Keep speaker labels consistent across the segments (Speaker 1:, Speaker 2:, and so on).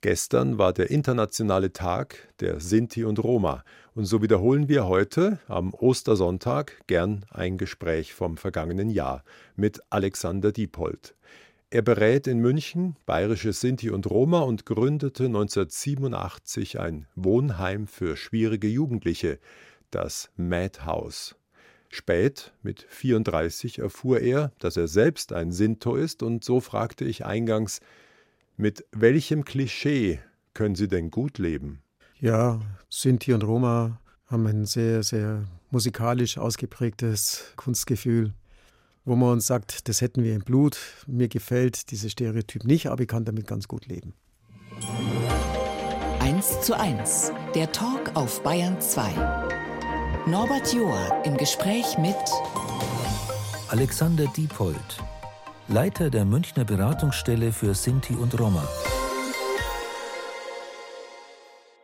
Speaker 1: Gestern war der internationale Tag der Sinti und Roma, und so wiederholen wir heute am Ostersonntag gern ein Gespräch vom vergangenen Jahr mit Alexander Diepold. Er berät in München bayerische Sinti und Roma und gründete 1987 ein Wohnheim für schwierige Jugendliche, das Madhouse. Spät, mit 34, erfuhr er, dass er selbst ein Sinto ist, und so fragte ich eingangs, mit welchem Klischee können Sie denn gut leben?
Speaker 2: Ja, Sinti und Roma haben ein sehr, sehr musikalisch ausgeprägtes Kunstgefühl, wo man uns sagt, das hätten wir im Blut. Mir gefällt dieses Stereotyp nicht, aber ich kann damit ganz gut leben.
Speaker 3: 1 zu 1, der Talk auf Bayern 2. Norbert Joa im Gespräch mit
Speaker 4: Alexander Diepold, Leiter der Münchner Beratungsstelle für Sinti und Roma.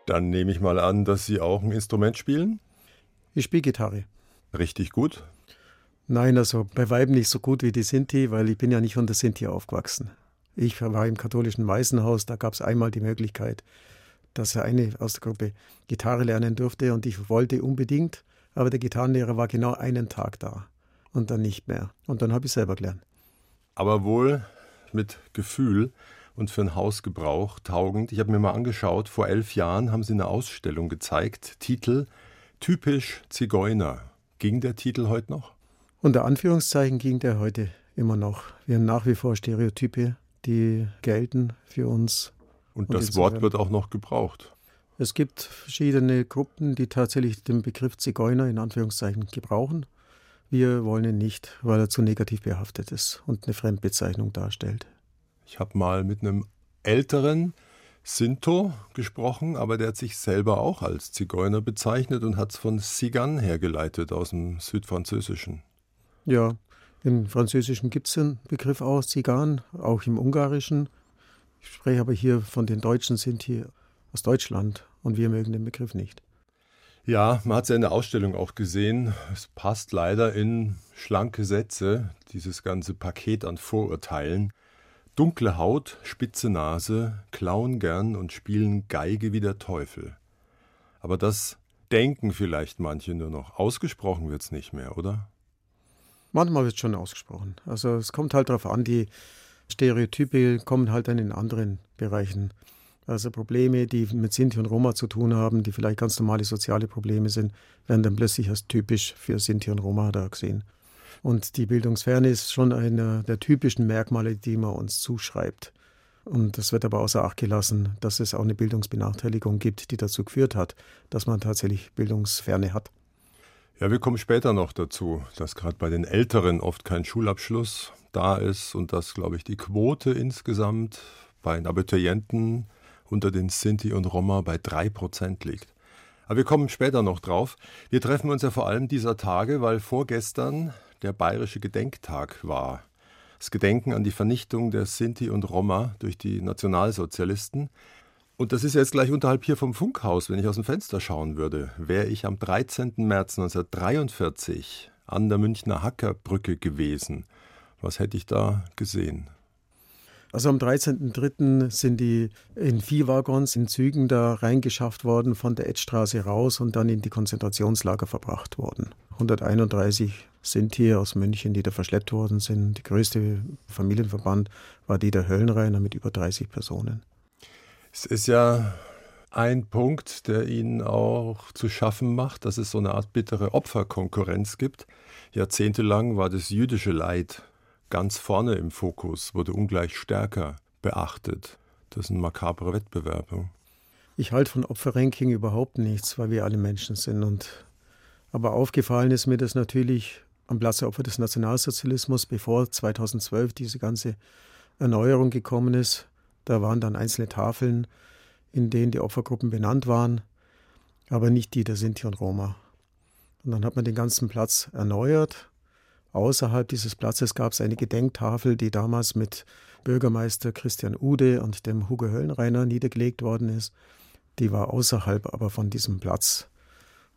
Speaker 1: Dann nehme ich mal an, dass Sie auch ein Instrument spielen?
Speaker 2: Ich spiele Gitarre.
Speaker 1: Richtig gut?
Speaker 2: Nein, also bei Weiben nicht so gut wie die Sinti, weil ich bin ja nicht unter Sinti aufgewachsen. Ich war im katholischen Waisenhaus, da gab es einmal die Möglichkeit, dass eine aus der Gruppe Gitarre lernen durfte und ich wollte unbedingt, aber der Gitarrenlehrer war genau einen Tag da und dann nicht mehr. Und dann habe ich selber gelernt
Speaker 1: aber wohl mit Gefühl und für einen Hausgebrauch taugend. Ich habe mir mal angeschaut, vor elf Jahren haben sie eine Ausstellung gezeigt, Titel Typisch Zigeuner. Ging der Titel heute noch?
Speaker 2: Unter Anführungszeichen ging der heute immer noch. Wir haben nach wie vor Stereotype, die gelten für uns.
Speaker 1: Und, und das Wort wird auch noch gebraucht.
Speaker 2: Es gibt verschiedene Gruppen, die tatsächlich den Begriff Zigeuner in Anführungszeichen gebrauchen. Wir wollen ihn nicht, weil er zu negativ behaftet ist und eine Fremdbezeichnung darstellt.
Speaker 1: Ich habe mal mit einem älteren Sinto gesprochen, aber der hat sich selber auch als Zigeuner bezeichnet und hat es von Sigan hergeleitet aus dem Südfranzösischen.
Speaker 2: Ja, im Französischen gibt es den Begriff auch Zigan, auch im Ungarischen. Ich spreche aber hier von den Deutschen, sind hier aus Deutschland und wir mögen den Begriff nicht.
Speaker 1: Ja, man hat es ja in der Ausstellung auch gesehen. Es passt leider in schlanke Sätze, dieses ganze Paket an Vorurteilen. Dunkle Haut, spitze Nase, klauen gern und spielen Geige wie der Teufel. Aber das denken vielleicht manche nur noch. Ausgesprochen wird es nicht mehr, oder?
Speaker 2: Manchmal wird es schon ausgesprochen. Also es kommt halt darauf an, die Stereotype kommen halt dann in anderen Bereichen also Probleme, die mit Sinti und Roma zu tun haben, die vielleicht ganz normale soziale Probleme sind, werden dann plötzlich als typisch für Sinti und Roma da gesehen. Und die Bildungsferne ist schon einer der typischen Merkmale, die man uns zuschreibt. Und es wird aber außer Acht gelassen, dass es auch eine Bildungsbenachteiligung gibt, die dazu geführt hat, dass man tatsächlich Bildungsferne hat.
Speaker 1: Ja, wir kommen später noch dazu, dass gerade bei den Älteren oft kein Schulabschluss da ist und dass, glaube ich, die Quote insgesamt bei den Abiturienten unter den Sinti und Roma bei 3% liegt. Aber wir kommen später noch drauf. Wir treffen uns ja vor allem dieser Tage, weil vorgestern der bayerische Gedenktag war. Das Gedenken an die Vernichtung der Sinti und Roma durch die Nationalsozialisten. Und das ist jetzt gleich unterhalb hier vom Funkhaus, wenn ich aus dem Fenster schauen würde, wäre ich am 13. März 1943 an der Münchner Hackerbrücke gewesen. Was hätte ich da gesehen?
Speaker 2: Also am 13.03. sind die in Viehwaggons in Zügen da reingeschafft worden, von der Edstraße raus und dann in die Konzentrationslager verbracht worden. 131 sind hier aus München, die da verschleppt worden sind. Die größte Familienverband war die der Höllenreiner mit über 30 Personen.
Speaker 1: Es ist ja ein Punkt, der Ihnen auch zu schaffen macht, dass es so eine Art bittere Opferkonkurrenz gibt. Jahrzehntelang war das jüdische Leid ganz vorne im Fokus, wurde ungleich stärker beachtet. Das ist ein makaberer Wettbewerb.
Speaker 2: Ich halte von Opferranking überhaupt nichts, weil wir alle Menschen sind. Und aber aufgefallen ist mir das natürlich am Platz der Opfer des Nationalsozialismus, bevor 2012 diese ganze Erneuerung gekommen ist. Da waren dann einzelne Tafeln, in denen die Opfergruppen benannt waren, aber nicht die der Sinti und Roma. Und dann hat man den ganzen Platz erneuert Außerhalb dieses Platzes gab es eine Gedenktafel, die damals mit Bürgermeister Christian Ude und dem Hugo Höllenreiner niedergelegt worden ist. Die war außerhalb aber von diesem Platz.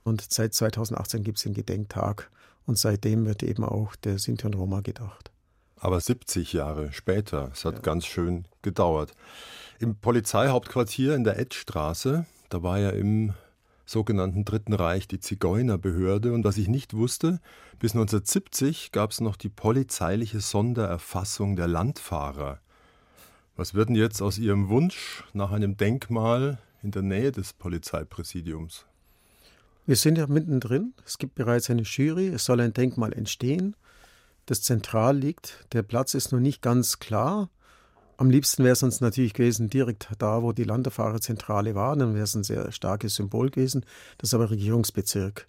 Speaker 2: Und seit 2018 gibt es den Gedenktag und seitdem wird eben auch der Sinti und Roma gedacht.
Speaker 1: Aber 70 Jahre später, es hat ja. ganz schön gedauert. Im Polizeihauptquartier in der Edstraße, da war ja im sogenannten Dritten Reich die Zigeunerbehörde. Und was ich nicht wusste, bis 1970 gab es noch die polizeiliche Sondererfassung der Landfahrer. Was wird denn jetzt aus Ihrem Wunsch nach einem Denkmal in der Nähe des Polizeipräsidiums?
Speaker 2: Wir sind ja mittendrin. Es gibt bereits eine Jury. Es soll ein Denkmal entstehen, das zentral liegt. Der Platz ist noch nicht ganz klar. Am liebsten wäre es uns natürlich gewesen, direkt da, wo die Landerfahrerzentrale war. Dann wäre es ein sehr starkes Symbol gewesen. Das ist aber Regierungsbezirk.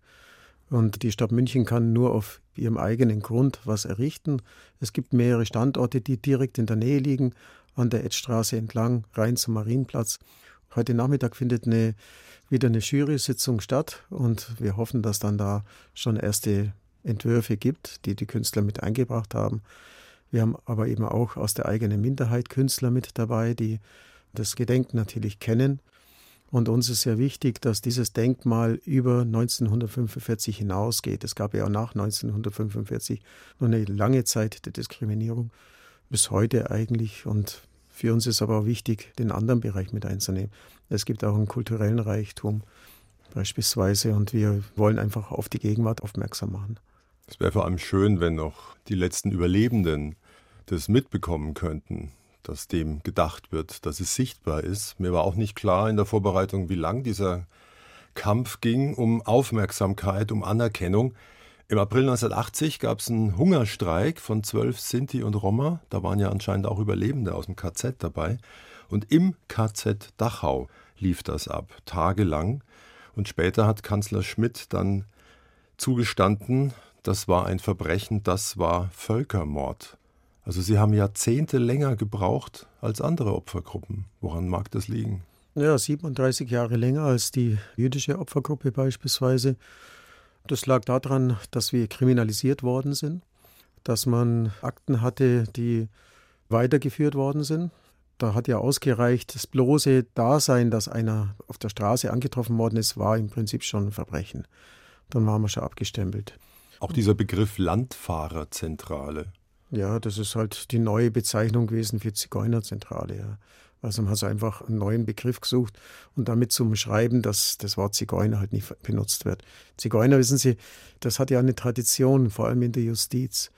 Speaker 2: Und die Stadt München kann nur auf ihrem eigenen Grund was errichten. Es gibt mehrere Standorte, die direkt in der Nähe liegen, an der Edstraße entlang, rein zum Marienplatz. Heute Nachmittag findet eine, wieder eine Jury-Sitzung statt und wir hoffen, dass dann da schon erste Entwürfe gibt, die die Künstler mit eingebracht haben. Wir haben aber eben auch aus der eigenen Minderheit Künstler mit dabei, die das Gedenken natürlich kennen. Und uns ist sehr wichtig, dass dieses Denkmal über 1945 hinausgeht. Es gab ja auch nach 1945 noch eine lange Zeit der Diskriminierung, bis heute eigentlich. Und für uns ist aber auch wichtig, den anderen Bereich mit einzunehmen. Es gibt auch einen kulturellen Reichtum beispielsweise und wir wollen einfach auf die Gegenwart aufmerksam machen.
Speaker 1: Es wäre vor allem schön, wenn noch die letzten Überlebenden das mitbekommen könnten, dass dem gedacht wird, dass es sichtbar ist. Mir war auch nicht klar in der Vorbereitung, wie lang dieser Kampf ging um Aufmerksamkeit, um Anerkennung. Im April 1980 gab es einen Hungerstreik von zwölf Sinti und Roma. Da waren ja anscheinend auch Überlebende aus dem KZ dabei. Und im KZ Dachau lief das ab, tagelang. Und später hat Kanzler Schmidt dann zugestanden, das war ein Verbrechen, das war Völkermord. Also sie haben Jahrzehnte länger gebraucht als andere Opfergruppen. Woran mag das liegen?
Speaker 2: Ja, 37 Jahre länger als die jüdische Opfergruppe beispielsweise. Das lag daran, dass wir kriminalisiert worden sind, dass man Akten hatte, die weitergeführt worden sind. Da hat ja ausgereicht, das bloße Dasein, dass einer auf der Straße angetroffen worden ist, war im Prinzip schon ein Verbrechen. Dann waren wir schon abgestempelt.
Speaker 1: Auch dieser Begriff Landfahrerzentrale.
Speaker 2: Ja, das ist halt die neue Bezeichnung gewesen für Zigeunerzentrale. Ja. Also man hat einfach einen neuen Begriff gesucht und damit zum Schreiben, dass das Wort Zigeuner halt nicht benutzt wird. Zigeuner, wissen Sie, das hat ja eine Tradition, vor allem in der Justiz.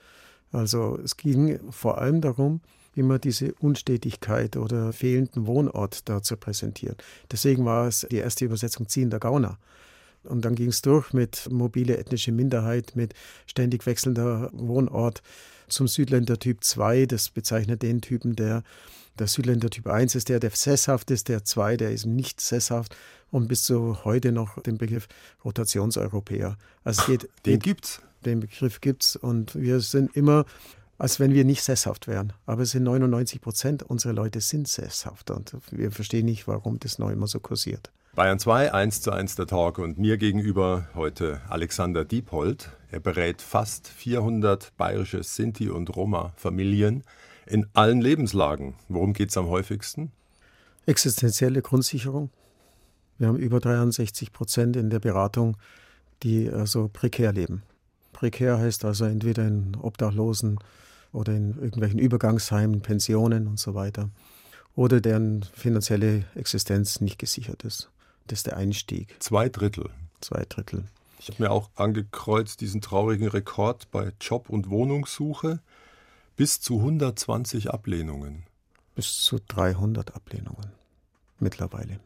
Speaker 2: Also es ging vor allem darum, immer diese Unstetigkeit oder fehlenden Wohnort da zu präsentieren. Deswegen war es die erste Übersetzung ziehender Gauner. Und dann ging es durch mit mobile ethnische Minderheit, mit ständig wechselnder Wohnort zum Südländer Typ 2. Das bezeichnet den Typen, der der Südländer Typ 1 ist der, der sesshaft ist, der 2, der ist nicht sesshaft und bis zu heute noch den Begriff Rotationseuropäer.
Speaker 1: Also geht, den geht, gibt's.
Speaker 2: Den Begriff gibt's und wir sind immer als wenn wir nicht sesshaft wären. Aber es sind 99 Prozent unserer Leute sind sesshaft und wir verstehen nicht, warum das noch immer so kursiert.
Speaker 1: Bayern 2, 1 zu 1 der Talk und mir gegenüber heute Alexander Diephold. Er berät fast 400 bayerische Sinti- und Roma-Familien in allen Lebenslagen. Worum geht es am häufigsten?
Speaker 2: Existenzielle Grundsicherung. Wir haben über 63 Prozent in der Beratung, die also prekär leben. Prekär heißt also entweder in Obdachlosen oder in irgendwelchen Übergangsheimen, Pensionen und so weiter. Oder deren finanzielle Existenz nicht gesichert ist. Das ist der Einstieg.
Speaker 1: Zwei Drittel.
Speaker 2: Zwei Drittel.
Speaker 1: Ich habe mir auch angekreuzt diesen traurigen Rekord bei Job- und Wohnungssuche. Bis zu 120 Ablehnungen.
Speaker 2: Bis zu 300 Ablehnungen mittlerweile.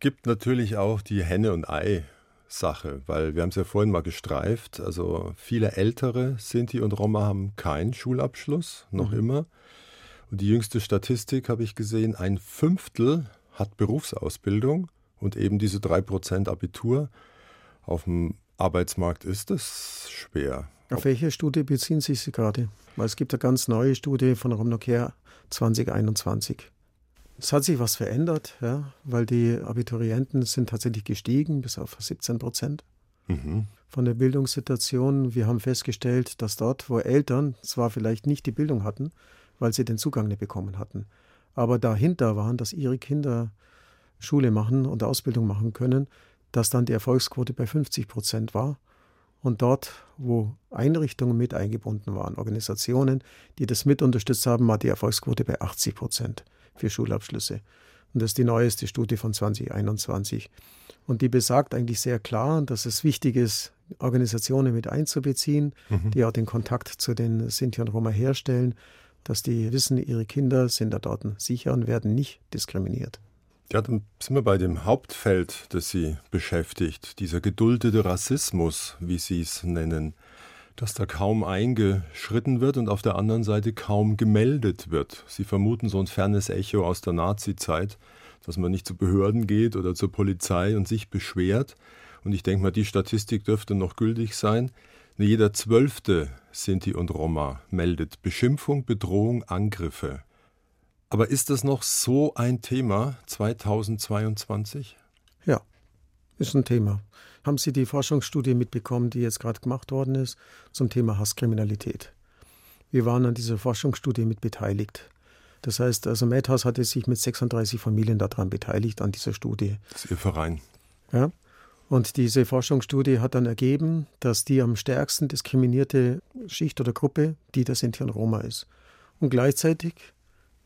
Speaker 1: Gibt natürlich auch die Henne- und Ei-Sache, weil wir haben es ja vorhin mal gestreift. Also viele Ältere, Sinti und Roma, haben keinen Schulabschluss, noch mhm. immer. Und die jüngste Statistik habe ich gesehen, ein Fünftel hat Berufsausbildung und eben diese 3% Abitur. Auf dem Arbeitsmarkt ist es schwer.
Speaker 2: Auf welche Studie beziehen Sie sich gerade? Weil es gibt eine ganz neue Studie von Romnocare 2021. Es hat sich was verändert, ja, weil die Abiturienten sind tatsächlich gestiegen bis auf 17 Prozent mhm. von der Bildungssituation. Wir haben festgestellt, dass dort, wo Eltern zwar vielleicht nicht die Bildung hatten, weil sie den Zugang nicht bekommen hatten, aber dahinter waren, dass ihre Kinder Schule machen und Ausbildung machen können, dass dann die Erfolgsquote bei 50 Prozent war. Und dort, wo Einrichtungen mit eingebunden waren, Organisationen, die das mit unterstützt haben, war die Erfolgsquote bei 80 Prozent. für Schulabschlüsse. Und das ist die neueste Studie von 2021. Und die besagt eigentlich sehr klar, dass es wichtig ist, Organisationen mit einzubeziehen, mhm. die auch den Kontakt zu den Sinti und Roma herstellen, dass die wissen, ihre Kinder sind da dort sicher und werden nicht diskriminiert.
Speaker 1: Ja, dann sind wir bei dem Hauptfeld, das Sie beschäftigt, dieser geduldete Rassismus, wie Sie es nennen, dass da kaum eingeschritten wird und auf der anderen Seite kaum gemeldet wird. Sie vermuten so ein fernes Echo aus der Nazizeit, dass man nicht zu Behörden geht oder zur Polizei und sich beschwert. Und ich denke mal, die Statistik dürfte noch gültig sein. Jeder Zwölfte Sinti und Roma meldet Beschimpfung, Bedrohung, Angriffe. Aber ist das noch so ein Thema 2022?
Speaker 2: Ja, ist ein Thema. Haben Sie die Forschungsstudie mitbekommen, die jetzt gerade gemacht worden ist, zum Thema Hasskriminalität? Wir waren an dieser Forschungsstudie mit beteiligt. Das heißt, also Madhouse hatte sich mit 36 Familien daran beteiligt, an dieser Studie.
Speaker 1: Das ist Ihr Verein.
Speaker 2: Ja. Und diese Forschungsstudie hat dann ergeben, dass die am stärksten diskriminierte Schicht oder Gruppe die der Sinti und Roma ist. Und gleichzeitig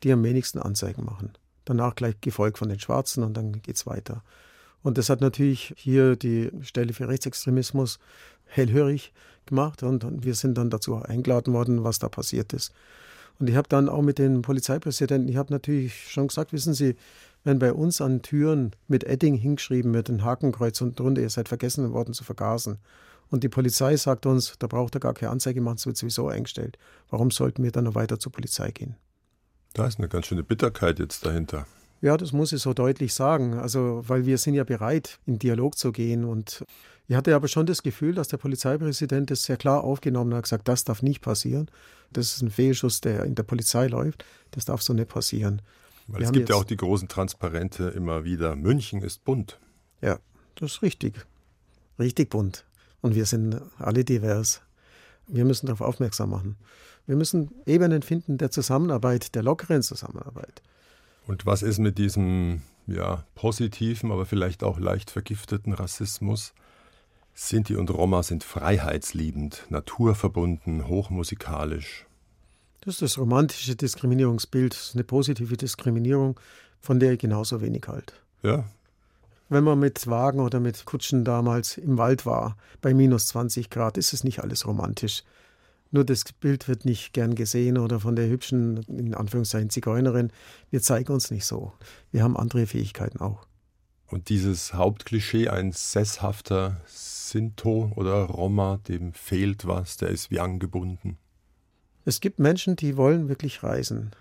Speaker 2: die am wenigsten Anzeigen machen. Danach gleich gefolgt von den Schwarzen und dann geht es weiter. Und das hat natürlich hier die Stelle für Rechtsextremismus hellhörig gemacht und, wir sind dann dazu eingeladen worden, was da passiert ist. Und ich habe dann auch mit den Polizeipräsidenten, ich habe natürlich schon gesagt, wissen Sie, wenn bei uns an Türen mit Edding hingeschrieben wird, ein Hakenkreuz und drunter, ihr seid vergessen worden zu vergasen. Und die Polizei sagt uns, da braucht er gar keine Anzeige machen, es wird sowieso eingestellt. Warum sollten wir dann noch weiter zur Polizei gehen?
Speaker 1: Da ist eine ganz schöne Bitterkeit jetzt dahinter.
Speaker 2: Ja, das muss ich so deutlich sagen. Also, weil wir sind ja bereit, in Dialog zu gehen. Und ich hatte aber schon das Gefühl, dass der Polizeipräsident das sehr klar aufgenommen hat, gesagt, das darf nicht passieren. Das ist ein Fehlschuss, der in der Polizei läuft. Das darf so nicht passieren.
Speaker 1: Weil wir es gibt ja auch die großen Transparente immer wieder. München ist bunt.
Speaker 2: Ja, das ist richtig. Richtig bunt. Und wir sind alle divers. Wir müssen darauf aufmerksam machen. Wir müssen Ebenen finden der Zusammenarbeit, der lockeren Zusammenarbeit.
Speaker 1: Und was ist mit diesem ja, positiven, aber vielleicht auch leicht vergifteten Rassismus? Sinti und Roma sind freiheitsliebend, naturverbunden, hochmusikalisch.
Speaker 2: Das ist das romantische Diskriminierungsbild, das ist eine positive Diskriminierung, von der ich genauso wenig halt.
Speaker 1: Ja.
Speaker 2: Wenn man mit Wagen oder mit Kutschen damals im Wald war, bei minus 20 Grad, ist es nicht alles romantisch. Nur das Bild wird nicht gern gesehen oder von der hübschen, in Anführungszeichen, Zigeunerin. Wir zeigen uns nicht so. Wir haben andere Fähigkeiten auch.
Speaker 1: Und dieses Hauptklischee, ein sesshafter Sinto oder Roma, dem fehlt was, der ist wie angebunden.
Speaker 2: Es gibt Menschen, die wollen wirklich reisen.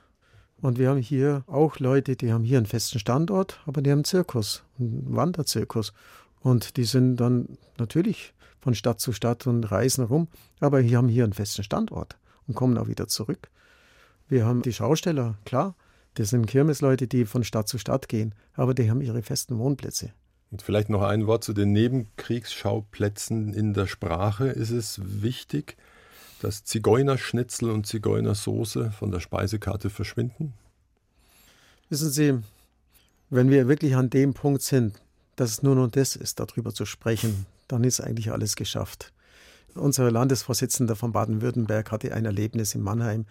Speaker 2: Und wir haben hier auch Leute, die haben hier einen festen Standort, aber die haben einen Zirkus, einen Wanderzirkus. Und die sind dann natürlich von Stadt zu Stadt und reisen rum, aber wir haben hier einen festen Standort und kommen auch wieder zurück. Wir haben die Schausteller, klar, das sind Kirmesleute, die von Stadt zu Stadt gehen, aber die haben ihre festen Wohnplätze.
Speaker 1: Und vielleicht noch ein Wort zu den Nebenkriegsschauplätzen in der Sprache. Ist es wichtig, dass Zigeunerschnitzel und Zigeunersoße von der Speisekarte verschwinden?
Speaker 2: Wissen Sie, wenn wir wirklich an dem Punkt sind, dass es nur noch das ist, darüber zu sprechen, dann ist eigentlich alles geschafft. Unser Landesvorsitzender von Baden-Württemberg hatte ein Erlebnis in Mannheim,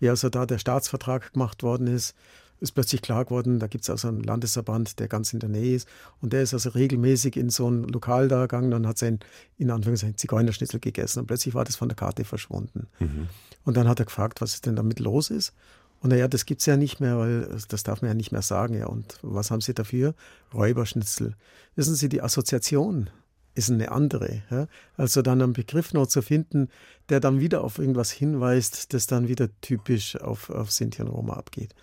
Speaker 2: wie also da der Staatsvertrag gemacht worden ist, ist plötzlich klar geworden, da gibt es also einen Landesverband, der ganz in der Nähe ist. Und der ist also regelmäßig in so ein Lokal da gegangen und hat sein, in Anführungszeichen, Zigeunerschnitzel gegessen. Und plötzlich war das von der Karte verschwunden. Mhm. Und dann hat er gefragt, was denn damit los ist. Und naja, das gibt es ja nicht mehr, weil das darf man ja nicht mehr sagen. Ja. Und was haben Sie dafür? Räuberschnitzel. Wissen Sie, die Assoziation ist eine andere. Ja. Also dann einen Begriff noch zu finden, der dann wieder auf irgendwas hinweist, das dann wieder typisch auf, auf Sinti und Roma abgeht.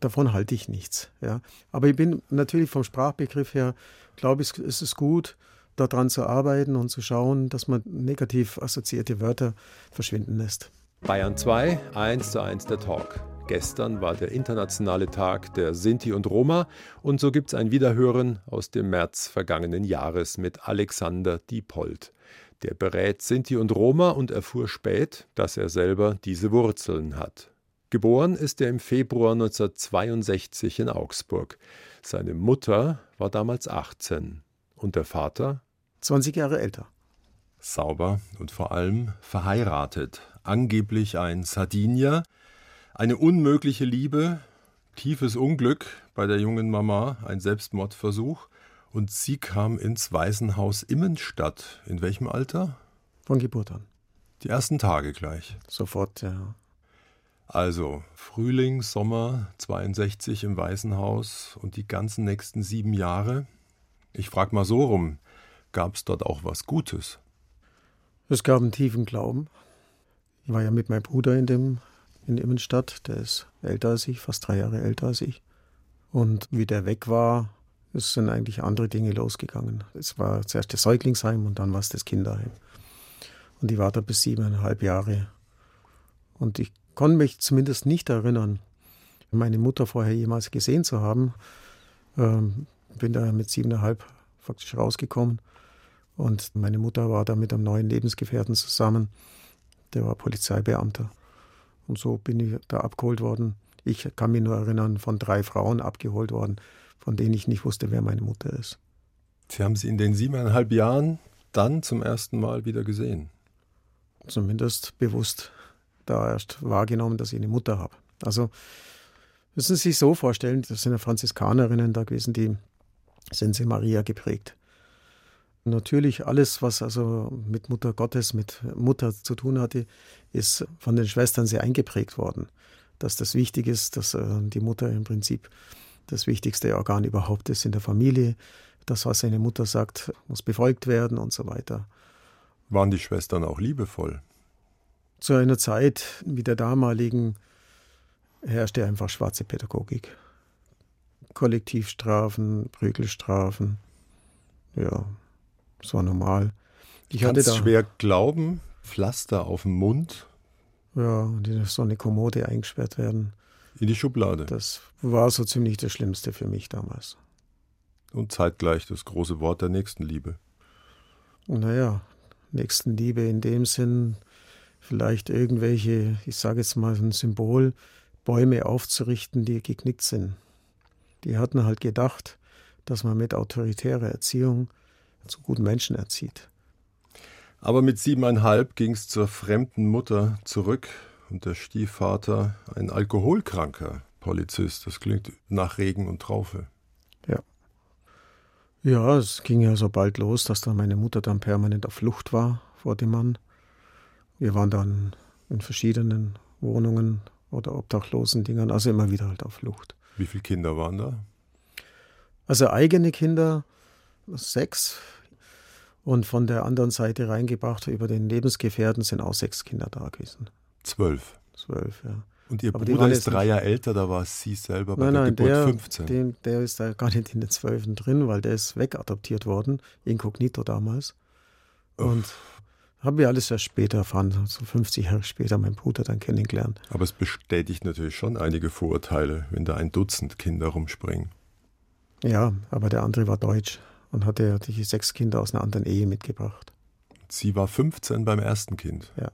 Speaker 2: Davon halte ich nichts. Ja. Aber ich bin natürlich vom Sprachbegriff her, glaube ich, ist es gut, daran zu arbeiten und zu schauen, dass man negativ assoziierte Wörter verschwinden lässt.
Speaker 1: Bayern 2, 1 zu 1 der Talk. Gestern war der internationale Tag der Sinti und Roma und so gibt es ein Wiederhören aus dem März vergangenen Jahres mit Alexander Diepold. Der berät Sinti und Roma und erfuhr spät, dass er selber diese Wurzeln hat. Geboren ist er im Februar 1962 in Augsburg. Seine Mutter war damals 18 und der Vater
Speaker 2: 20 Jahre älter.
Speaker 1: Sauber und vor allem verheiratet, angeblich ein Sardinier, eine unmögliche Liebe, tiefes Unglück bei der jungen Mama, ein Selbstmordversuch. Und sie kam ins Waisenhaus Immenstadt. In welchem Alter?
Speaker 2: Von Geburt an.
Speaker 1: Die ersten Tage gleich.
Speaker 2: Sofort, ja.
Speaker 1: Also Frühling, Sommer 62 im Waisenhaus und die ganzen nächsten sieben Jahre. Ich frage mal so rum, gab es dort auch was Gutes?
Speaker 2: Es gab einen tiefen Glauben. Ich war ja mit meinem Bruder in dem in Immenstadt, der ist älter als ich, fast drei Jahre älter als ich. Und wie der weg war, es sind eigentlich andere Dinge losgegangen. Es war zuerst das Säuglingsheim und dann war es das Kinderheim. Und ich war da bis siebeneinhalb Jahre. Und ich konnte mich zumindest nicht erinnern, meine Mutter vorher jemals gesehen zu haben. Ähm, bin da mit siebeneinhalb faktisch rausgekommen. Und meine Mutter war da mit einem neuen Lebensgefährten zusammen. Der war Polizeibeamter. Und so bin ich da abgeholt worden. Ich kann mich nur erinnern, von drei Frauen abgeholt worden, von denen ich nicht wusste, wer meine Mutter ist.
Speaker 1: Sie haben sie in den siebeneinhalb Jahren dann zum ersten Mal wieder gesehen?
Speaker 2: Zumindest bewusst da erst wahrgenommen, dass ich eine Mutter habe. Also müssen Sie sich so vorstellen, das sind ja Franziskanerinnen da gewesen, die sind sie Maria geprägt. Natürlich alles, was also mit Mutter Gottes, mit Mutter zu tun hatte, ist von den Schwestern sehr eingeprägt worden. Dass das wichtig ist, dass äh, die Mutter im Prinzip das wichtigste Organ überhaupt ist in der Familie. Das, was eine Mutter sagt, muss befolgt werden und so weiter.
Speaker 1: Waren die Schwestern auch liebevoll?
Speaker 2: Zu einer Zeit wie der damaligen herrschte einfach schwarze Pädagogik. Kollektivstrafen, Prügelstrafen. Ja, das war normal.
Speaker 1: Ich hatte da schwer glauben, Pflaster auf dem Mund.
Speaker 2: Ja, und in so eine Kommode eingesperrt werden.
Speaker 1: In die Schublade.
Speaker 2: Das war so ziemlich das Schlimmste für mich damals.
Speaker 1: Und zeitgleich das große Wort der Nächstenliebe.
Speaker 2: Naja, Nächstenliebe in dem Sinn, vielleicht irgendwelche, ich sage jetzt mal ein Symbol, Bäume aufzurichten, die geknickt sind. Die hatten halt gedacht, dass man mit autoritärer Erziehung zu guten Menschen erzieht.
Speaker 1: Aber mit siebeneinhalb ging es zur fremden Mutter zurück und der Stiefvater ein alkoholkranker Polizist. Das klingt nach Regen und Traufe.
Speaker 2: Ja. Ja, es ging ja so bald los, dass dann meine Mutter dann permanent auf Flucht war vor dem Mann. Wir waren dann in verschiedenen Wohnungen oder obdachlosen Dingern, also immer wieder halt auf Flucht.
Speaker 1: Wie viele Kinder waren da?
Speaker 2: Also eigene Kinder sechs und von der anderen Seite reingebracht über den Lebensgefährten sind auch sechs Kinder da gewesen.
Speaker 1: Zwölf.
Speaker 2: Zwölf, ja.
Speaker 1: Und Ihr Aber Bruder ist drei Jahre älter, da war sie selber bei
Speaker 2: nein,
Speaker 1: der
Speaker 2: nein,
Speaker 1: Geburt
Speaker 2: der,
Speaker 1: 15.
Speaker 2: Den, der ist da gar nicht in den Zwölfen drin, weil der ist wegadoptiert worden, inkognito damals. Und haben wir alles erst später erfahren, so 50 Jahre später, mein Bruder dann kennengelernt.
Speaker 1: Aber es bestätigt natürlich schon einige Vorurteile, wenn da ein Dutzend Kinder rumspringen.
Speaker 2: Ja, aber der andere war deutsch und hatte die sechs Kinder aus einer anderen Ehe mitgebracht.
Speaker 1: Sie war 15 beim ersten Kind.
Speaker 2: Ja.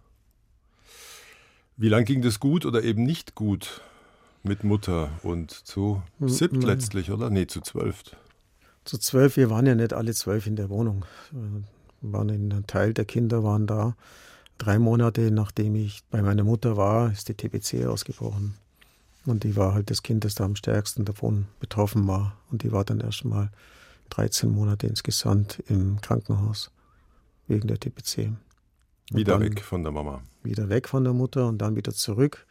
Speaker 1: Wie lange ging das gut oder eben nicht gut mit Mutter und zu siebt letztlich, oder? Nee, zu zwölf.
Speaker 2: Zu zwölf, wir waren ja nicht alle zwölf in der Wohnung. Waren ein Teil der Kinder waren da. Drei Monate nachdem ich bei meiner Mutter war, ist die TBC ausgebrochen. Und die war halt das Kind, das da am stärksten davon betroffen war. Und die war dann erst mal 13 Monate insgesamt im Krankenhaus wegen der TBC.
Speaker 1: Wieder weg von der Mama.
Speaker 2: Wieder weg von der Mutter und dann wieder zurück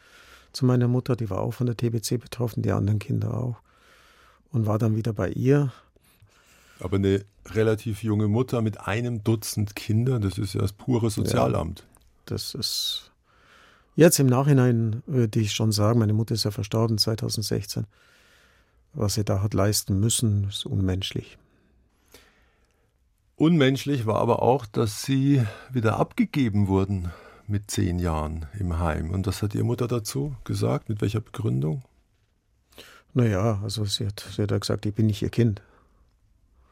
Speaker 2: zu meiner Mutter. Die war auch von der TBC betroffen, die anderen Kinder auch. Und war dann wieder bei ihr.
Speaker 1: Aber eine relativ junge Mutter mit einem Dutzend Kindern, das ist ja das pure Sozialamt. Ja,
Speaker 2: das ist. Jetzt im Nachhinein würde ich schon sagen, meine Mutter ist ja verstorben 2016. Was sie da hat leisten müssen, ist unmenschlich.
Speaker 1: Unmenschlich war aber auch, dass sie wieder abgegeben wurden mit zehn Jahren im Heim. Und was hat Ihre Mutter dazu gesagt? Mit welcher Begründung?
Speaker 2: Naja, also sie hat, sie hat ja gesagt, ich bin nicht ihr Kind.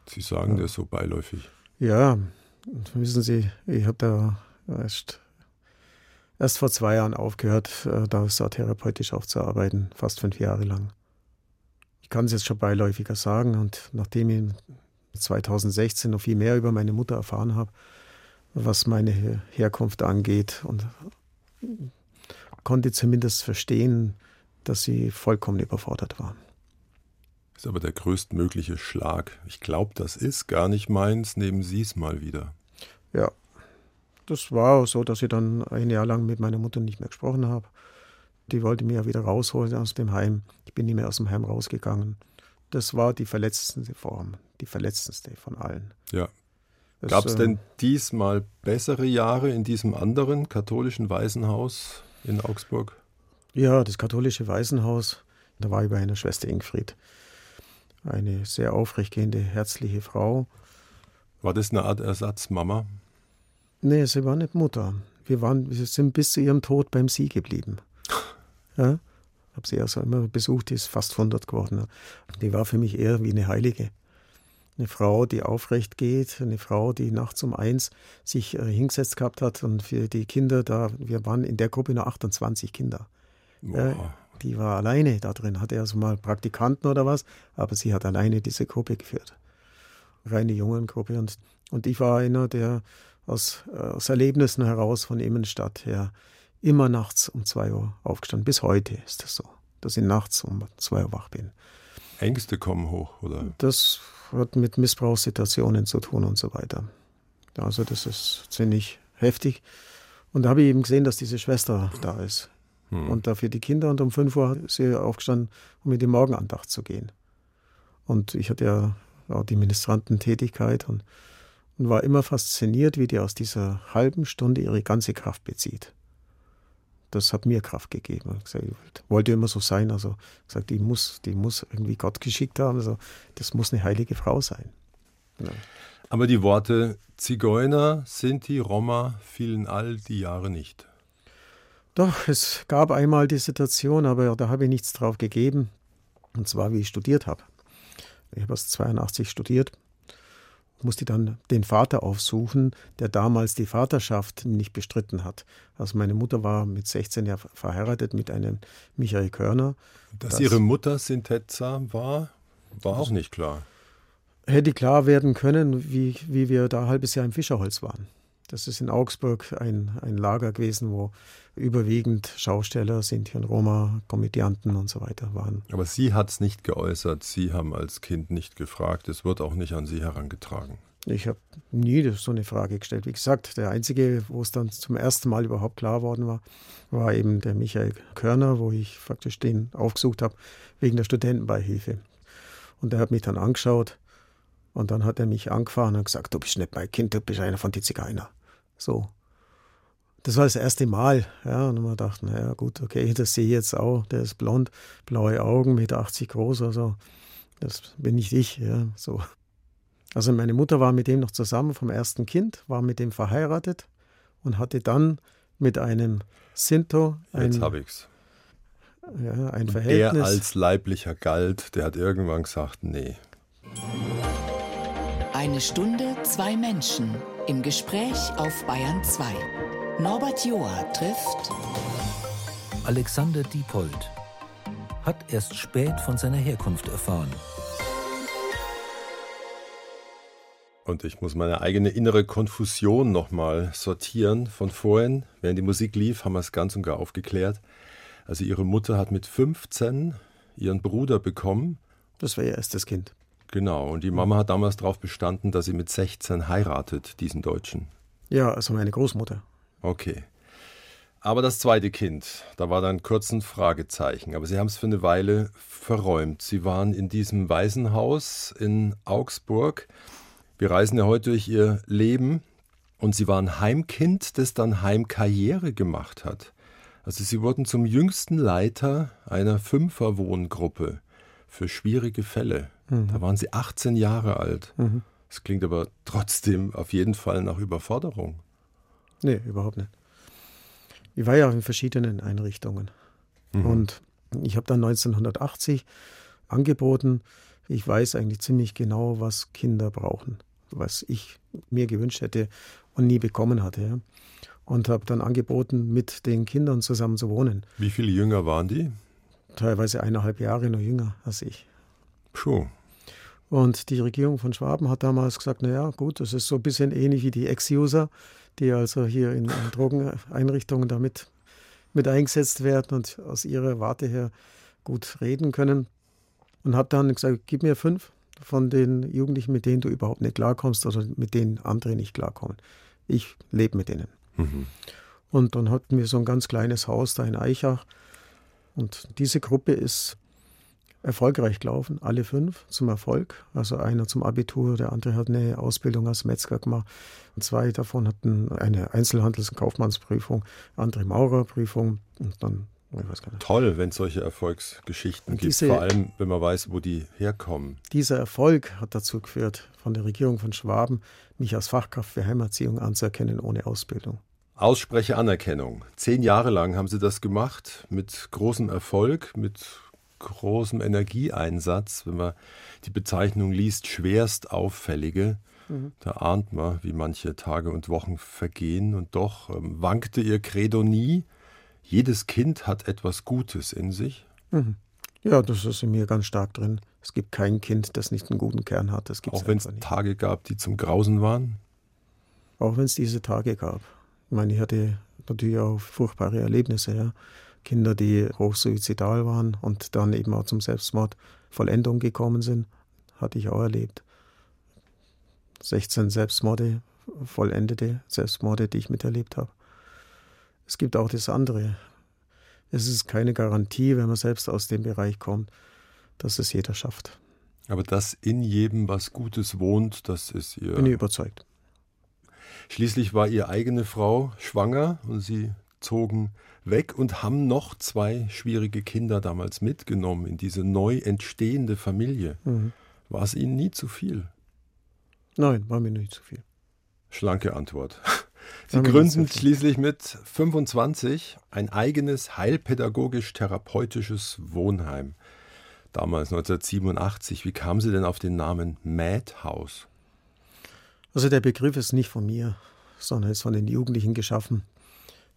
Speaker 1: Sie sagen ja. das so beiläufig.
Speaker 2: Ja, wissen Sie, ich habe da erst, erst vor zwei Jahren aufgehört, äh, da therapeutisch aufzuarbeiten, fast fünf Jahre lang. Ich kann es jetzt schon beiläufiger sagen und nachdem ich 2016 noch viel mehr über meine Mutter erfahren habe, was meine Herkunft angeht und konnte zumindest verstehen, dass sie vollkommen überfordert waren.
Speaker 1: Ist aber der größtmögliche Schlag. Ich glaube, das ist gar nicht meins. Nehmen Sie es mal wieder.
Speaker 2: Ja, das war so, dass ich dann ein Jahr lang mit meiner Mutter nicht mehr gesprochen habe. Die wollte mich ja wieder rausholen aus dem Heim. Ich bin nicht mehr aus dem Heim rausgegangen. Das war die verletzendste Form, die verletzendste von allen.
Speaker 1: Ja. Gab es äh, denn diesmal bessere Jahre in diesem anderen katholischen Waisenhaus in Augsburg?
Speaker 2: Ja, das katholische Waisenhaus, da war ich bei einer Schwester Ingfried. Eine sehr aufrechtgehende, herzliche Frau.
Speaker 1: War das eine Art Ersatzmama?
Speaker 2: Nee, sie war nicht Mutter. Wir, waren, wir sind bis zu ihrem Tod beim Sie geblieben. Ja? habe sie also immer besucht, die ist fast 100 geworden. Die war für mich eher wie eine Heilige. Eine Frau, die aufrecht geht, eine Frau, die nachts um eins sich äh, hingesetzt gehabt hat und für die Kinder da, wir waren in der Gruppe nur 28 Kinder. Äh, die war alleine da drin, hatte also mal Praktikanten oder was, aber sie hat alleine diese Gruppe geführt. Reine Jungengruppe. Und, und ich war einer, der aus, äh, aus Erlebnissen heraus von Immenstadt her immer nachts um zwei Uhr aufgestanden. Bis heute ist das so, dass ich nachts um zwei Uhr wach bin.
Speaker 1: Ängste kommen hoch, oder?
Speaker 2: Das hat mit Missbrauchssituationen zu tun und so weiter. Also das ist ziemlich heftig. Und da habe ich eben gesehen, dass diese Schwester da ist. Hm. Und dafür die Kinder und um fünf Uhr ist sie aufgestanden, um in die Morgenandacht zu gehen. Und ich hatte ja auch die Ministrantentätigkeit und, und war immer fasziniert, wie die aus dieser halben Stunde ihre ganze Kraft bezieht das hat mir Kraft gegeben. Ich gesagt, wollte immer so sein. Also gesagt, die muss, die muss irgendwie Gott geschickt haben. Also das muss eine heilige Frau sein.
Speaker 1: Ja. Aber die Worte Zigeuner, Sinti, Roma fielen all die Jahre nicht.
Speaker 2: Doch, es gab einmal die Situation, aber da habe ich nichts drauf gegeben. Und zwar, wie ich studiert habe. Ich habe erst 82 studiert musste dann den Vater aufsuchen, der damals die Vaterschaft nicht bestritten hat. Also meine Mutter war mit 16 Jahren verheiratet mit einem Michael Körner.
Speaker 1: Dass das ihre Mutter Sintetza war, war auch nicht klar.
Speaker 2: Hätte klar werden können, wie, wie wir da ein halbes Jahr im Fischerholz waren. Das ist in Augsburg ein, ein Lager gewesen, wo überwiegend Schausteller, Sinti und Roma, Komödianten und so weiter waren.
Speaker 1: Aber sie hat es nicht geäußert. Sie haben als Kind nicht gefragt. Es wird auch nicht an Sie herangetragen.
Speaker 2: Ich habe nie so eine Frage gestellt. Wie gesagt, der einzige, wo es dann zum ersten Mal überhaupt klar worden war, war eben der Michael Körner, wo ich faktisch den aufgesucht habe wegen der Studentenbeihilfe. Und der hat mich dann angeschaut und dann hat er mich angefahren und gesagt, du bist nicht mein Kind, du bist einer von den Zigeiner. So. Das war das erste Mal. Ja, und man dachte, naja, gut, okay, das sehe ich jetzt auch. Der ist blond, blaue Augen, mit 80 groß, also das bin nicht ich. Ja, so. Also meine Mutter war mit dem noch zusammen vom ersten Kind, war mit dem verheiratet und hatte dann mit einem Sinto
Speaker 1: ein, Jetzt hab ich's.
Speaker 2: Ja, ein Verhältnis.
Speaker 1: Der als leiblicher galt, der hat irgendwann gesagt, nee.
Speaker 3: Eine Stunde, zwei Menschen im Gespräch auf Bayern 2. Norbert Joa trifft
Speaker 4: Alexander Diepold. Hat erst spät von seiner Herkunft erfahren.
Speaker 1: Und ich muss meine eigene innere Konfusion nochmal sortieren von vorhin. Während die Musik lief, haben wir es ganz und gar aufgeklärt. Also ihre Mutter hat mit 15 ihren Bruder bekommen.
Speaker 2: Das war ihr erstes Kind.
Speaker 1: Genau, und die Mama hat damals darauf bestanden, dass sie mit 16 heiratet, diesen Deutschen.
Speaker 2: Ja, also meine Großmutter.
Speaker 1: Okay. Aber das zweite Kind, da war dann kurz ein Fragezeichen. Aber Sie haben es für eine Weile verräumt. Sie waren in diesem Waisenhaus in Augsburg. Wir reisen ja heute durch Ihr Leben. Und Sie waren Heimkind, das dann Heimkarriere gemacht hat. Also Sie wurden zum jüngsten Leiter einer Fünferwohngruppe für schwierige Fälle. Mhm. Da waren Sie 18 Jahre alt. Mhm. Das klingt aber trotzdem auf jeden Fall nach Überforderung.
Speaker 2: Nee, überhaupt nicht. Ich war ja in verschiedenen Einrichtungen. Mhm. Und ich habe dann 1980 angeboten, ich weiß eigentlich ziemlich genau, was Kinder brauchen, was ich mir gewünscht hätte und nie bekommen hatte. Und habe dann angeboten, mit den Kindern zusammen zu wohnen.
Speaker 1: Wie viele Jünger waren die?
Speaker 2: Teilweise eineinhalb Jahre noch jünger als ich.
Speaker 1: Puh.
Speaker 2: Und die Regierung von Schwaben hat damals gesagt, naja, gut, das ist so ein bisschen ähnlich wie die Ex-User, die also hier in, in Drogeneinrichtungen damit mit eingesetzt werden und aus ihrer Warte her gut reden können. Und habe dann gesagt, gib mir fünf von den Jugendlichen, mit denen du überhaupt nicht klarkommst oder mit denen andere nicht klarkommen. Ich lebe mit denen. Mhm. Und dann hatten wir so ein ganz kleines Haus da in Eichach. Und diese Gruppe ist erfolgreich gelaufen, alle fünf zum Erfolg. Also einer zum Abitur, der andere hat eine Ausbildung als Metzger gemacht. Und zwei davon hatten eine Einzelhandels- und Kaufmannsprüfung, andere Maurerprüfung und dann
Speaker 1: Toll, wenn es solche Erfolgsgeschichten diese, gibt, vor allem wenn man weiß, wo die herkommen.
Speaker 2: Dieser Erfolg hat dazu geführt, von der Regierung von Schwaben mich als Fachkraft für Heimerziehung anzuerkennen ohne Ausbildung.
Speaker 1: Aussprecheanerkennung. Zehn Jahre lang haben Sie das gemacht, mit großem Erfolg, mit großem Energieeinsatz. Wenn man die Bezeichnung liest, schwerst auffällige, mhm. da ahnt man, wie manche Tage und Wochen vergehen. Und doch ähm, wankte Ihr Credo nie. Jedes Kind hat etwas Gutes in sich.
Speaker 2: Mhm. Ja, das ist in mir ganz stark drin. Es gibt kein Kind, das nicht einen guten Kern hat. Das
Speaker 1: Auch wenn es Tage gab, die zum Grausen waren?
Speaker 2: Auch wenn es diese Tage gab. Ich meine, ich hatte natürlich auch furchtbare Erlebnisse. Ja. Kinder, die hochsuizidal waren und dann eben auch zum Selbstmord Vollendung gekommen sind, hatte ich auch erlebt. 16 Selbstmorde, vollendete Selbstmorde, die ich miterlebt habe. Es gibt auch das andere. Es ist keine Garantie, wenn man selbst aus dem Bereich kommt, dass es jeder schafft.
Speaker 1: Aber dass in jedem was Gutes wohnt, das ist ihr.
Speaker 2: Bin ich überzeugt.
Speaker 1: Schließlich war ihre eigene Frau schwanger und sie zogen weg und haben noch zwei schwierige Kinder damals mitgenommen in diese neu entstehende Familie. Mhm. War es Ihnen nie zu viel?
Speaker 2: Nein, war mir nie zu viel.
Speaker 1: Schlanke Antwort. Sie gründen schließlich mit 25 ein eigenes heilpädagogisch-therapeutisches Wohnheim. Damals 1987. Wie kamen Sie denn auf den Namen Madhouse?
Speaker 2: Also der Begriff ist nicht von mir, sondern ist von den Jugendlichen geschaffen.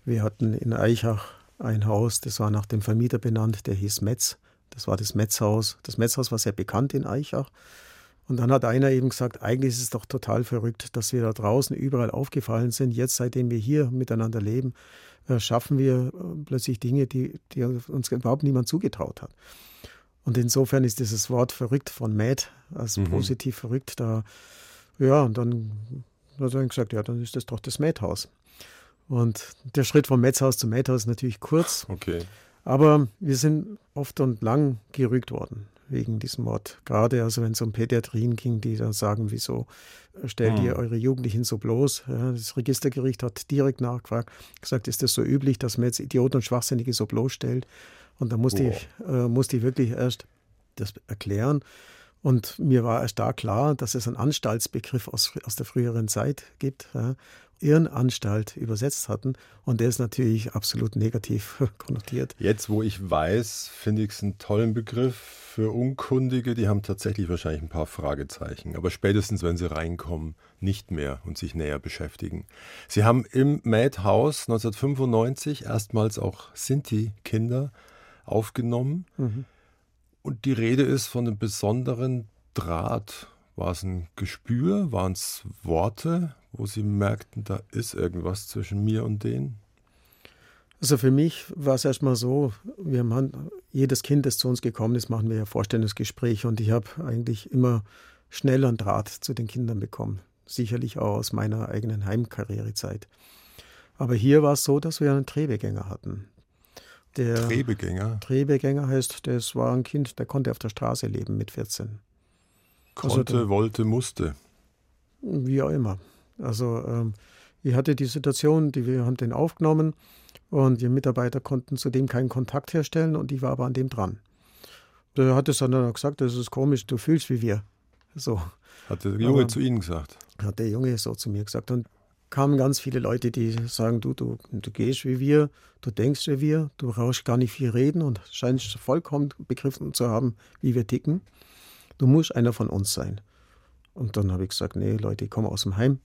Speaker 2: Wir hatten in Eichach ein Haus, das war nach dem Vermieter benannt, der hieß Metz. Das war das Metzhaus. Das Metzhaus war sehr bekannt in Eichach. Und dann hat einer eben gesagt, eigentlich ist es doch total verrückt, dass wir da draußen überall aufgefallen sind. Jetzt, seitdem wir hier miteinander leben, äh, schaffen wir äh, plötzlich Dinge, die, die uns überhaupt niemand zugetraut hat. Und insofern ist dieses Wort verrückt von Mad als mhm. positiv verrückt da ja, und dann hat er gesagt, ja, dann ist das doch das Madhaus. Und der Schritt vom Metzhaus zum Madhaus ist natürlich kurz.
Speaker 1: Okay.
Speaker 2: Aber wir sind oft und lang gerügt worden wegen diesem Wort. Gerade also wenn es um Pädiatrien ging, die dann sagen, wieso stellt hm. ihr eure Jugendlichen so bloß? Das Registergericht hat direkt nachgefragt, gesagt, ist das so üblich, dass man jetzt Idioten und Schwachsinnige so bloßstellt? Und da musste, wow. ich, äh, musste ich wirklich erst das erklären. Und mir war erst da klar, dass es einen Anstaltsbegriff aus, aus der früheren Zeit gibt, ja, Irrenanstalt übersetzt hatten. Und der ist natürlich absolut negativ konnotiert.
Speaker 1: Jetzt, wo ich weiß, finde ich es einen tollen Begriff. Für Unkundige, die haben tatsächlich wahrscheinlich ein paar Fragezeichen. Aber spätestens, wenn sie reinkommen, nicht mehr und sich näher beschäftigen. Sie haben im Madhouse 1995 erstmals auch Sinti-Kinder aufgenommen. Mhm. Und die Rede ist von einem besonderen Draht. War es ein Gespür? Waren es Worte, wo Sie merkten, da ist irgendwas zwischen mir und denen?
Speaker 2: Also für mich war es erstmal so, wir haben jedes Kind, das zu uns gekommen ist, machen wir ja Vorstellungsgespräche und ich habe eigentlich immer schnell einen Draht zu den Kindern bekommen. Sicherlich auch aus meiner eigenen Heimkarrierezeit. Aber hier war es so, dass wir einen Drehbegänger hatten.
Speaker 1: Der Drehbegänger?
Speaker 2: Drehbegänger heißt, das war ein Kind, der konnte auf der Straße leben mit 14.
Speaker 1: Konnte, also der, wollte, musste.
Speaker 2: Wie auch immer. Also ähm, ich hatte die Situation, die wir haben den aufgenommen und die Mitarbeiter konnten zudem keinen Kontakt herstellen und ich war aber an dem dran. Der hat es dann auch gesagt, das ist komisch, du fühlst wie wir. So.
Speaker 1: Hat der Junge aber, zu Ihnen gesagt?
Speaker 2: Hat der Junge so zu mir gesagt. Und kamen ganz viele Leute, die sagen, du, du, du gehst wie wir, du denkst wie wir, du brauchst gar nicht viel reden und scheinst vollkommen begriffen zu haben, wie wir ticken. Du musst einer von uns sein. Und dann habe ich gesagt, nee, Leute, ich komme aus dem Heim.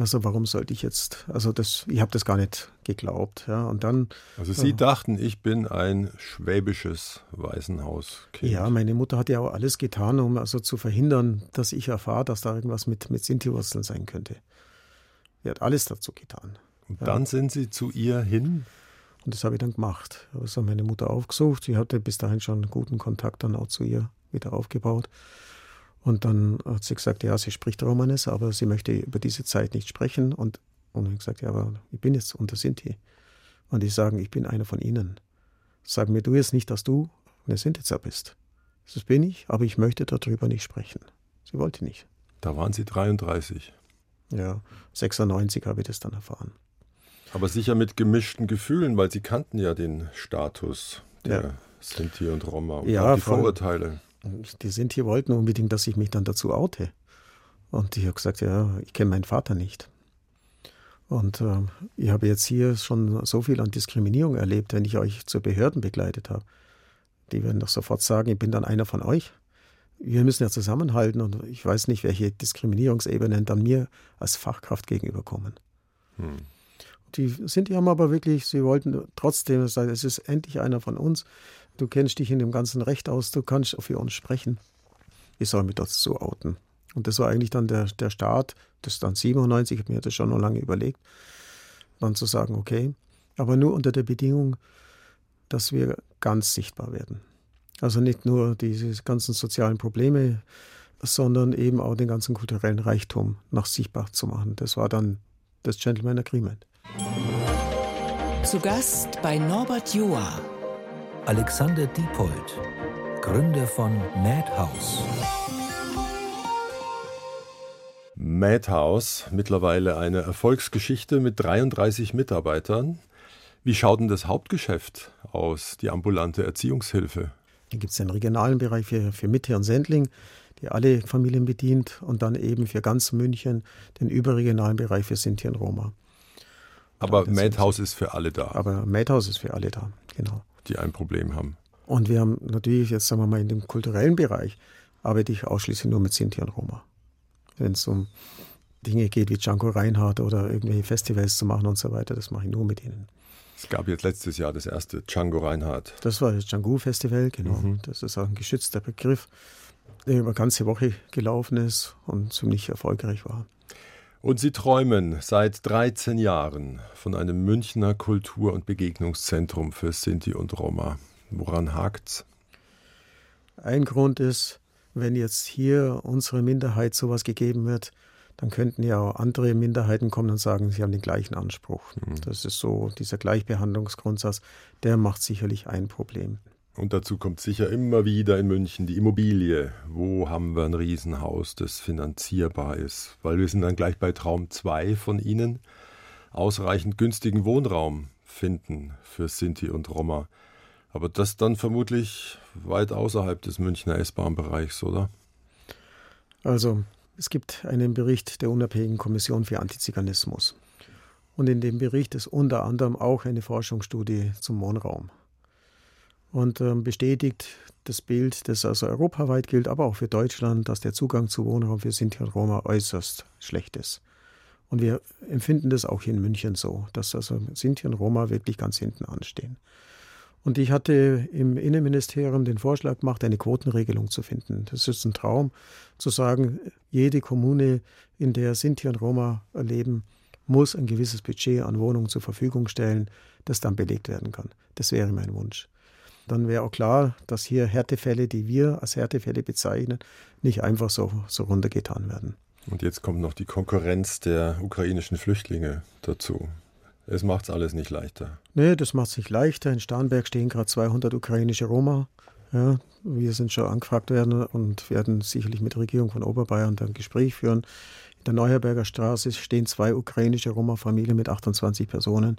Speaker 2: Also warum sollte ich jetzt, also das, ich habe das gar nicht geglaubt. Ja. Und dann,
Speaker 1: also Sie äh, dachten, ich bin ein schwäbisches Waisenhauskind.
Speaker 2: Ja, meine Mutter hat ja auch alles getan, um also zu verhindern, dass ich erfahre, dass da irgendwas mit, mit Sinti-Wurzeln sein könnte. Sie hat alles dazu getan.
Speaker 1: Und dann sind Sie zu ihr hin?
Speaker 2: Und das habe ich dann gemacht. Das hat meine Mutter aufgesucht. Sie hatte bis dahin schon einen guten Kontakt dann auch zu ihr wieder aufgebaut. Und dann hat sie gesagt, ja, sie spricht Romanes, aber sie möchte über diese Zeit nicht sprechen. Und, und ich gesagt, ja, aber ich bin jetzt unter Sinti. Und die sagen, ich bin einer von ihnen. Sagen mir du jetzt nicht, dass du eine Sintitzer bist. Das bin ich, aber ich möchte darüber nicht sprechen. Sie wollte nicht.
Speaker 1: Da waren Sie 33.
Speaker 2: Ja, 96 habe ich das dann erfahren.
Speaker 1: Aber sicher mit gemischten Gefühlen, weil Sie kannten ja den Status der ja. Sinti und Roma und
Speaker 2: ja,
Speaker 1: die Vorurteile.
Speaker 2: Die Sinti wollten unbedingt, dass ich mich dann dazu oute. Und ich habe gesagt, ja, ich kenne meinen Vater nicht. Und äh, ich habe jetzt hier schon so viel an Diskriminierung erlebt, wenn ich euch zu Behörden begleitet habe. Die werden doch sofort sagen, ich bin dann einer von euch. Wir müssen ja zusammenhalten und ich weiß nicht, welche Diskriminierungsebenen dann mir als Fachkraft gegenüberkommen. Hm. Die sind, die haben aber wirklich, sie wollten trotzdem sagen, es ist endlich einer von uns. Du kennst dich in dem ganzen Recht aus, du kannst für uns sprechen. Ich soll mich dazu outen. Und das war eigentlich dann der, der Start, das ist dann 97, ich habe mir das schon noch lange überlegt, dann zu sagen, okay, aber nur unter der Bedingung, dass wir ganz sichtbar werden. Also nicht nur diese ganzen sozialen Probleme, sondern eben auch den ganzen kulturellen Reichtum noch sichtbar zu machen. Das war dann das Gentleman Agreement.
Speaker 3: Zu Gast bei Norbert Joa.
Speaker 4: Alexander Diepold, Gründer von Madhouse.
Speaker 1: Madhouse, mittlerweile eine Erfolgsgeschichte mit 33 Mitarbeitern. Wie schaut denn das Hauptgeschäft aus, die ambulante Erziehungshilfe?
Speaker 2: Hier gibt es einen regionalen Bereich für, für Mitte und Sendling, die alle Familien bedient und dann eben für ganz München den überregionalen Bereich für Sinti und Roma.
Speaker 1: Aber Madhouse ist für alle da.
Speaker 2: Aber Madhouse ist für alle da, genau.
Speaker 1: Die ein Problem haben.
Speaker 2: Und wir haben natürlich jetzt, sagen wir mal, in dem kulturellen Bereich arbeite ich ausschließlich nur mit Sinti und Roma wenn es um Dinge geht wie Django Reinhardt oder irgendwelche Festivals zu machen und so weiter. Das mache ich nur mit ihnen.
Speaker 1: Es gab jetzt letztes Jahr das erste Django Reinhardt.
Speaker 2: Das war das Django Festival, genau. Mhm. Das ist auch ein geschützter Begriff, der über ganze Woche gelaufen ist und ziemlich erfolgreich war.
Speaker 1: Und Sie träumen seit 13 Jahren von einem Münchner Kultur- und Begegnungszentrum für Sinti und Roma. Woran hakt's?
Speaker 2: Ein Grund ist, wenn jetzt hier unsere Minderheit sowas gegeben wird, dann könnten ja auch andere Minderheiten kommen und sagen, sie haben den gleichen Anspruch. Mhm. Das ist so, dieser Gleichbehandlungsgrundsatz, der macht sicherlich ein Problem.
Speaker 1: Und dazu kommt sicher immer wieder in München die Immobilie. Wo haben wir ein Riesenhaus, das finanzierbar ist? Weil wir sind dann gleich bei Traum 2 von Ihnen. Ausreichend günstigen Wohnraum finden für Sinti und Roma. Aber das dann vermutlich weit außerhalb des Münchner S-Bahn-Bereichs, oder?
Speaker 2: Also, es gibt einen Bericht der Unabhängigen Kommission für Antiziganismus. Und in dem Bericht ist unter anderem auch eine Forschungsstudie zum Wohnraum. Und äh, bestätigt das Bild, das also europaweit gilt, aber auch für Deutschland, dass der Zugang zu Wohnraum für Sinti und Roma äußerst schlecht ist. Und wir empfinden das auch hier in München so, dass also Sinti und Roma wirklich ganz hinten anstehen. Und ich hatte im Innenministerium den Vorschlag gemacht, eine Quotenregelung zu finden. Das ist ein Traum, zu sagen, jede Kommune, in der Sinti und Roma leben, muss ein gewisses Budget an Wohnungen zur Verfügung stellen, das dann belegt werden kann. Das wäre mein Wunsch. Dann wäre auch klar, dass hier Härtefälle, die wir als Härtefälle bezeichnen, nicht einfach so, so runtergetan werden.
Speaker 1: Und jetzt kommt noch die Konkurrenz der ukrainischen Flüchtlinge dazu. Es macht es alles nicht leichter.
Speaker 2: Nee, das macht es nicht leichter. In Starnberg stehen gerade 200 ukrainische Roma. Ja, wir sind schon angefragt werden und werden sicherlich mit der Regierung von Oberbayern dann ein Gespräch führen. In der Neuerberger Straße stehen zwei ukrainische Roma-Familien mit 28 Personen.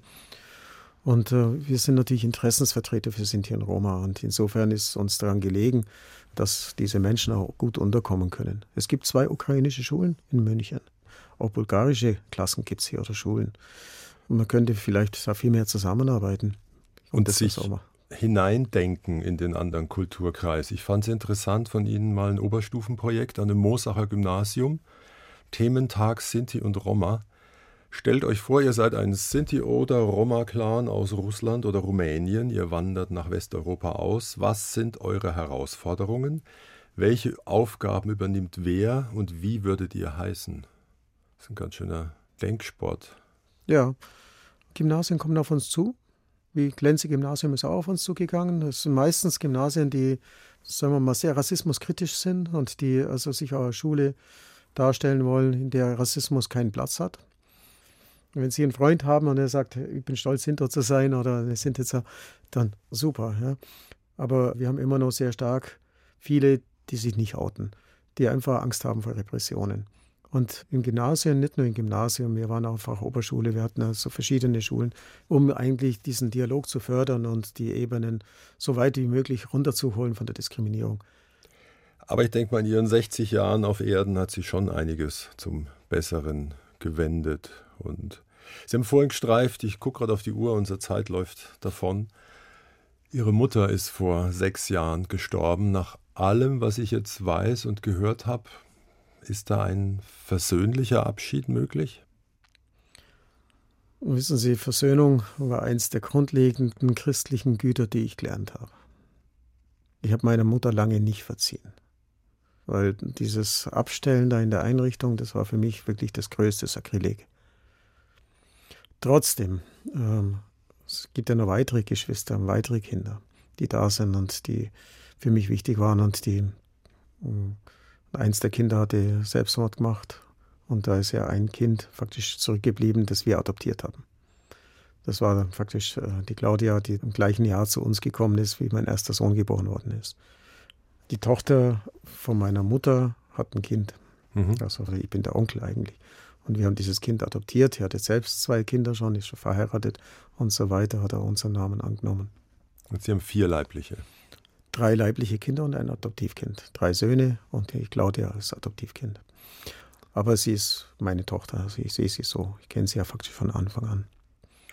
Speaker 2: Und äh, wir sind natürlich Interessensvertreter für Sinti und Roma. Und insofern ist uns daran gelegen, dass diese Menschen auch gut unterkommen können. Es gibt zwei ukrainische Schulen in München. Auch bulgarische Klassen gibt es hier oder Schulen. Und man könnte vielleicht da viel mehr zusammenarbeiten.
Speaker 1: Und, und das sich hineindenken in den anderen Kulturkreis. Ich fand es interessant von Ihnen mal ein Oberstufenprojekt an dem Moosacher Gymnasium. Thementag Sinti und Roma. Stellt euch vor, ihr seid ein Sinti- oder Roma-Clan aus Russland oder Rumänien. Ihr wandert nach Westeuropa aus. Was sind eure Herausforderungen? Welche Aufgaben übernimmt wer und wie würdet ihr heißen? Das ist ein ganz schöner Denksport.
Speaker 2: Ja, Gymnasien kommen auf uns zu. wie Glenze-Gymnasium ist auch auf uns zugegangen. Das sind meistens Gymnasien, die, sagen wir mal, sehr rassismuskritisch sind und die also sich auch Schule darstellen wollen, in der Rassismus keinen Platz hat. Wenn Sie einen Freund haben und er sagt, ich bin stolz, Sinter zu sein oder eine Sintetzer, dann super. Ja. Aber wir haben immer noch sehr stark viele, die sich nicht outen, die einfach Angst haben vor Repressionen. Und im Gymnasium, nicht nur im Gymnasium, wir waren auch Fachoberschule, wir hatten also verschiedene Schulen, um eigentlich diesen Dialog zu fördern und die Ebenen so weit wie möglich runterzuholen von der Diskriminierung.
Speaker 1: Aber ich denke mal, in Ihren 60 Jahren auf Erden hat sich schon einiges zum Besseren gewendet. Und Sie haben vorhin gestreift, ich gucke gerade auf die Uhr, unsere Zeit läuft davon. Ihre Mutter ist vor sechs Jahren gestorben. Nach allem, was ich jetzt weiß und gehört habe, ist da ein versöhnlicher Abschied möglich?
Speaker 2: Wissen Sie, Versöhnung war eins der grundlegenden christlichen Güter, die ich gelernt habe. Ich habe meiner Mutter lange nicht verziehen. Weil dieses Abstellen da in der Einrichtung, das war für mich wirklich das größte Sakrileg. Trotzdem, ähm, es gibt ja noch weitere Geschwister, weitere Kinder, die da sind und die für mich wichtig waren und die ähm, eins der Kinder hatte Selbstmord gemacht und da ist ja ein Kind faktisch zurückgeblieben, das wir adoptiert haben. Das war faktisch äh, die Claudia, die im gleichen Jahr zu uns gekommen ist, wie mein erster Sohn geboren worden ist. Die Tochter von meiner Mutter hat ein Kind. Mhm. Also ich bin der Onkel eigentlich. Und wir haben dieses Kind adoptiert. Er hatte selbst zwei Kinder schon, ist schon verheiratet und so weiter, hat er unseren Namen angenommen.
Speaker 1: Und Sie haben vier leibliche?
Speaker 2: Drei leibliche Kinder und ein Adoptivkind. Drei Söhne und die Claudia als Adoptivkind. Aber sie ist meine Tochter, also ich sehe sie so. Ich kenne sie ja faktisch von Anfang an.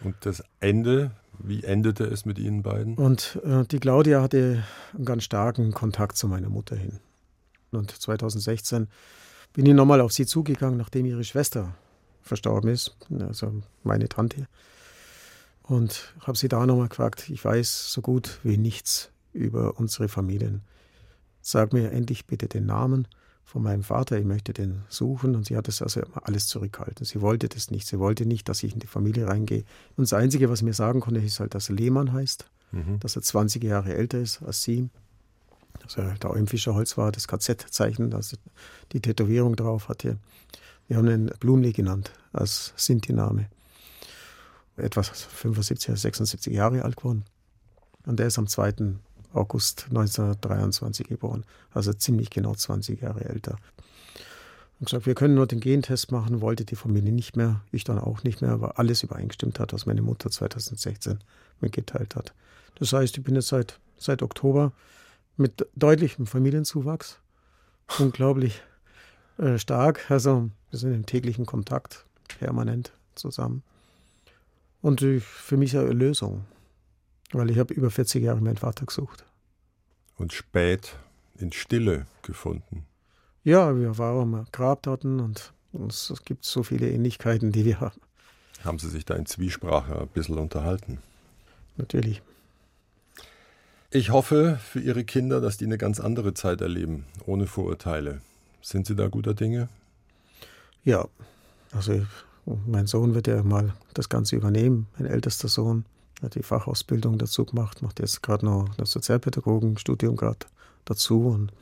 Speaker 1: Und das Ende, wie endete es mit Ihnen beiden?
Speaker 2: Und äh, die Claudia hatte einen ganz starken Kontakt zu meiner Mutter hin. Und 2016 bin ich nochmal auf sie zugegangen, nachdem ihre Schwester verstorben ist, also meine Tante. Und habe sie da nochmal gefragt, ich weiß so gut wie nichts über unsere Familien. Sag mir endlich bitte den Namen von meinem Vater, ich möchte den suchen. Und sie hat das also alles zurückgehalten. Sie wollte das nicht. Sie wollte nicht, dass ich in die Familie reingehe. Und das Einzige, was mir sagen konnte, ist halt, dass er Lehmann heißt, mhm. dass er 20 Jahre älter ist als sie dass er da im Fischerholz war, das KZ-Zeichen, also die Tätowierung drauf hatte. Wir haben ihn Blumli genannt als Sinti-Name. Etwas 75, 76 Jahre alt geworden. Und er ist am 2. August 1923 geboren, also ziemlich genau 20 Jahre älter. Und gesagt, wir können nur den Gentest machen, wollte die Familie nicht mehr, ich dann auch nicht mehr, weil alles übereingestimmt hat, was meine Mutter 2016 mitgeteilt hat. Das heißt, ich bin jetzt seit, seit Oktober mit deutlichem Familienzuwachs. Unglaublich äh, stark. Also wir sind im täglichen Kontakt, permanent zusammen. Und äh, für mich eine Lösung, weil ich habe über 40 Jahre meinen Vater gesucht.
Speaker 1: Und spät in Stille gefunden.
Speaker 2: Ja, wir waren am Grab dort und es gibt so viele Ähnlichkeiten, die wir haben.
Speaker 1: Haben Sie sich da in Zwiesprache ein bisschen unterhalten?
Speaker 2: Natürlich.
Speaker 1: Ich hoffe für Ihre Kinder, dass die eine ganz andere Zeit erleben, ohne Vorurteile. Sind Sie da guter Dinge?
Speaker 2: Ja, also mein Sohn wird ja mal das Ganze übernehmen, mein ältester Sohn. Hat die Fachausbildung dazu gemacht, macht jetzt gerade noch das Sozialpädagogenstudium gerade dazu und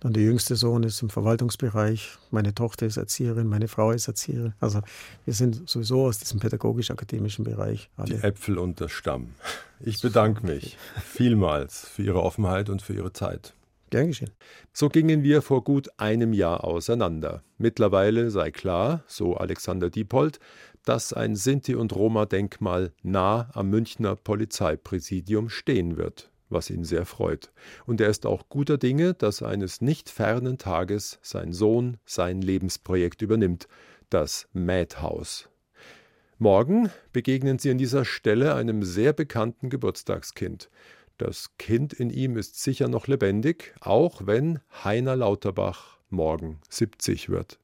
Speaker 2: dann der jüngste Sohn ist im Verwaltungsbereich, meine Tochter ist Erzieherin, meine Frau ist Erzieherin. Also wir sind sowieso aus diesem pädagogisch-akademischen Bereich.
Speaker 1: Alle. Die Äpfel und der Stamm. Ich bedanke mich vielmals für Ihre Offenheit und für Ihre Zeit.
Speaker 2: Gern geschehen.
Speaker 1: So gingen wir vor gut einem Jahr auseinander. Mittlerweile sei klar, so Alexander Diepold, dass ein Sinti- und Roma-Denkmal nah am Münchner Polizeipräsidium stehen wird was ihn sehr freut. Und er ist auch guter Dinge, dass eines nicht fernen Tages sein Sohn sein Lebensprojekt übernimmt, das Madhouse. Morgen begegnen Sie an dieser Stelle einem sehr bekannten Geburtstagskind. Das Kind in ihm ist sicher noch lebendig, auch wenn Heiner Lauterbach morgen 70 wird.